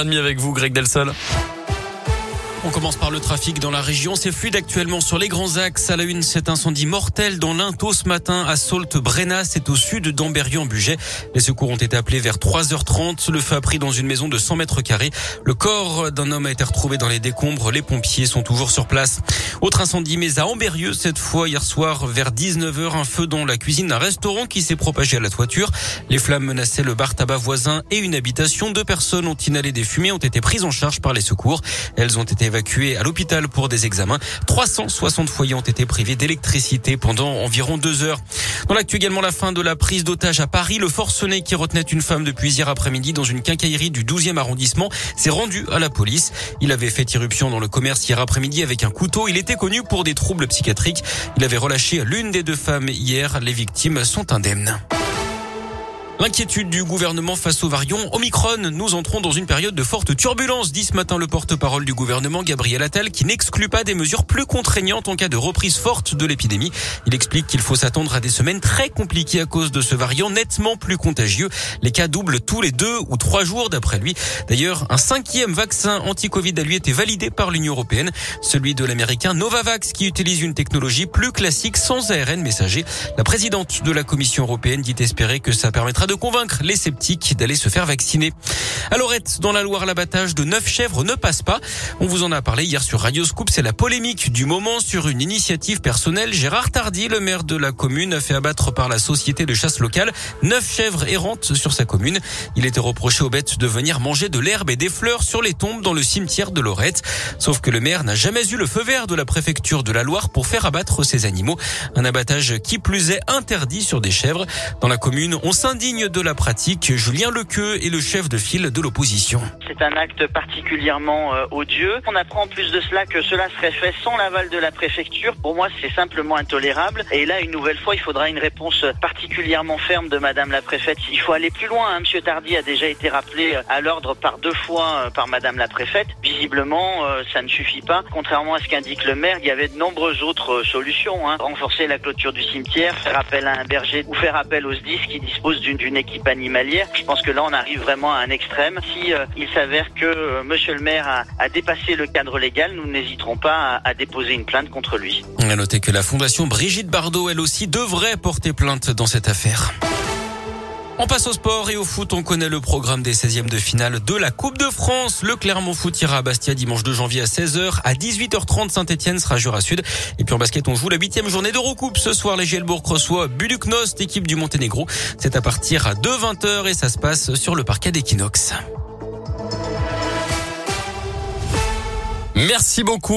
avec vous, Greg Delsol. On commence par le trafic dans la région. C'est fluide actuellement sur les grands axes. À la une, cet incendie mortel dans l'Into ce matin à Sault-Brenna. C'est au sud d'Amberieu-en-Bugey. Les secours ont été appelés vers 3h30. Le feu a pris dans une maison de 100 mètres carrés. Le corps d'un homme a été retrouvé dans les décombres. Les pompiers sont toujours sur place. Autre incendie, mais à Amberieu, cette fois hier soir vers 19h, un feu dans la cuisine d'un restaurant qui s'est propagé à la toiture. Les flammes menaçaient le bar tabac voisin et une habitation. Deux personnes ont inhalé des fumées, ont été prises en charge par les secours. Elles ont été évacués à l'hôpital pour des examens. 360 foyers ont été privés d'électricité pendant environ deux heures. Dans l'actu également la fin de la prise d'otage à Paris. Le forcené qui retenait une femme depuis hier après-midi dans une quincaillerie du 12e arrondissement s'est rendu à la police. Il avait fait irruption dans le commerce hier après-midi avec un couteau. Il était connu pour des troubles psychiatriques. Il avait relâché l'une des deux femmes hier. Les victimes sont indemnes. L'inquiétude du gouvernement face au variant Omicron. Nous entrons dans une période de forte turbulence, dit ce matin le porte-parole du gouvernement, Gabriel Attal, qui n'exclut pas des mesures plus contraignantes en cas de reprise forte de l'épidémie. Il explique qu'il faut s'attendre à des semaines très compliquées à cause de ce variant nettement plus contagieux. Les cas doublent tous les deux ou trois jours d'après lui. D'ailleurs, un cinquième vaccin anti-Covid a lui été validé par l'Union européenne, celui de l'américain Novavax, qui utilise une technologie plus classique sans ARN messager. La présidente de la Commission européenne dit espérer que ça permettra de convaincre les sceptiques d'aller se faire vacciner. À Lorette, dans la Loire, l'abattage de neuf chèvres ne passe pas. On vous en a parlé hier sur Radio Scoop. C'est la polémique du moment sur une initiative personnelle. Gérard Tardy, le maire de la commune, a fait abattre par la société de chasse locale neuf chèvres errantes sur sa commune. Il était reproché aux bêtes de venir manger de l'herbe et des fleurs sur les tombes dans le cimetière de Lorette. Sauf que le maire n'a jamais eu le feu vert de la préfecture de la Loire pour faire abattre ces animaux. Un abattage qui plus est interdit sur des chèvres. Dans la commune, on s'indigne de la pratique. Julien Lequeux est le chef de file de l'opposition. C'est un acte particulièrement euh, odieux. On apprend en plus de cela que cela serait fait sans l'aval de la préfecture. Pour moi, c'est simplement intolérable. Et là, une nouvelle fois, il faudra une réponse particulièrement ferme de Madame la préfète. Il faut aller plus loin. Hein. Monsieur Tardy a déjà été rappelé euh, à l'ordre par deux fois euh, par Madame la préfète. Visiblement, ça ne suffit pas. Contrairement à ce qu'indique le maire, il y avait de nombreuses autres solutions. Hein. Renforcer la clôture du cimetière, faire appel à un berger ou faire appel aux SDIS qui disposent d'une une équipe animalière. Je pense que là, on arrive vraiment à un extrême. Si euh, il s'avère que euh, Monsieur le maire a, dépassé le cadre légal, nous n'hésiterons pas à, déposer une plainte contre lui. On a noté que la Fondation Brigitte Bardot, elle aussi, devrait porter plainte dans cette affaire. On passe au sport et au foot. On connaît le programme des 16e de finale de la Coupe de France. Le Clermont Foot ira à Bastia dimanche 2 janvier à 16h. À 18h30, Saint-Etienne sera Jura Sud. Et puis en basket, on joue la huitième journée d'Eurocoupe. Ce soir, les Gielbourg reçoit Buduknost, équipe du Monténégro. C'est à partir de 20h et ça se passe sur le parquet d'Equinox. Merci beaucoup.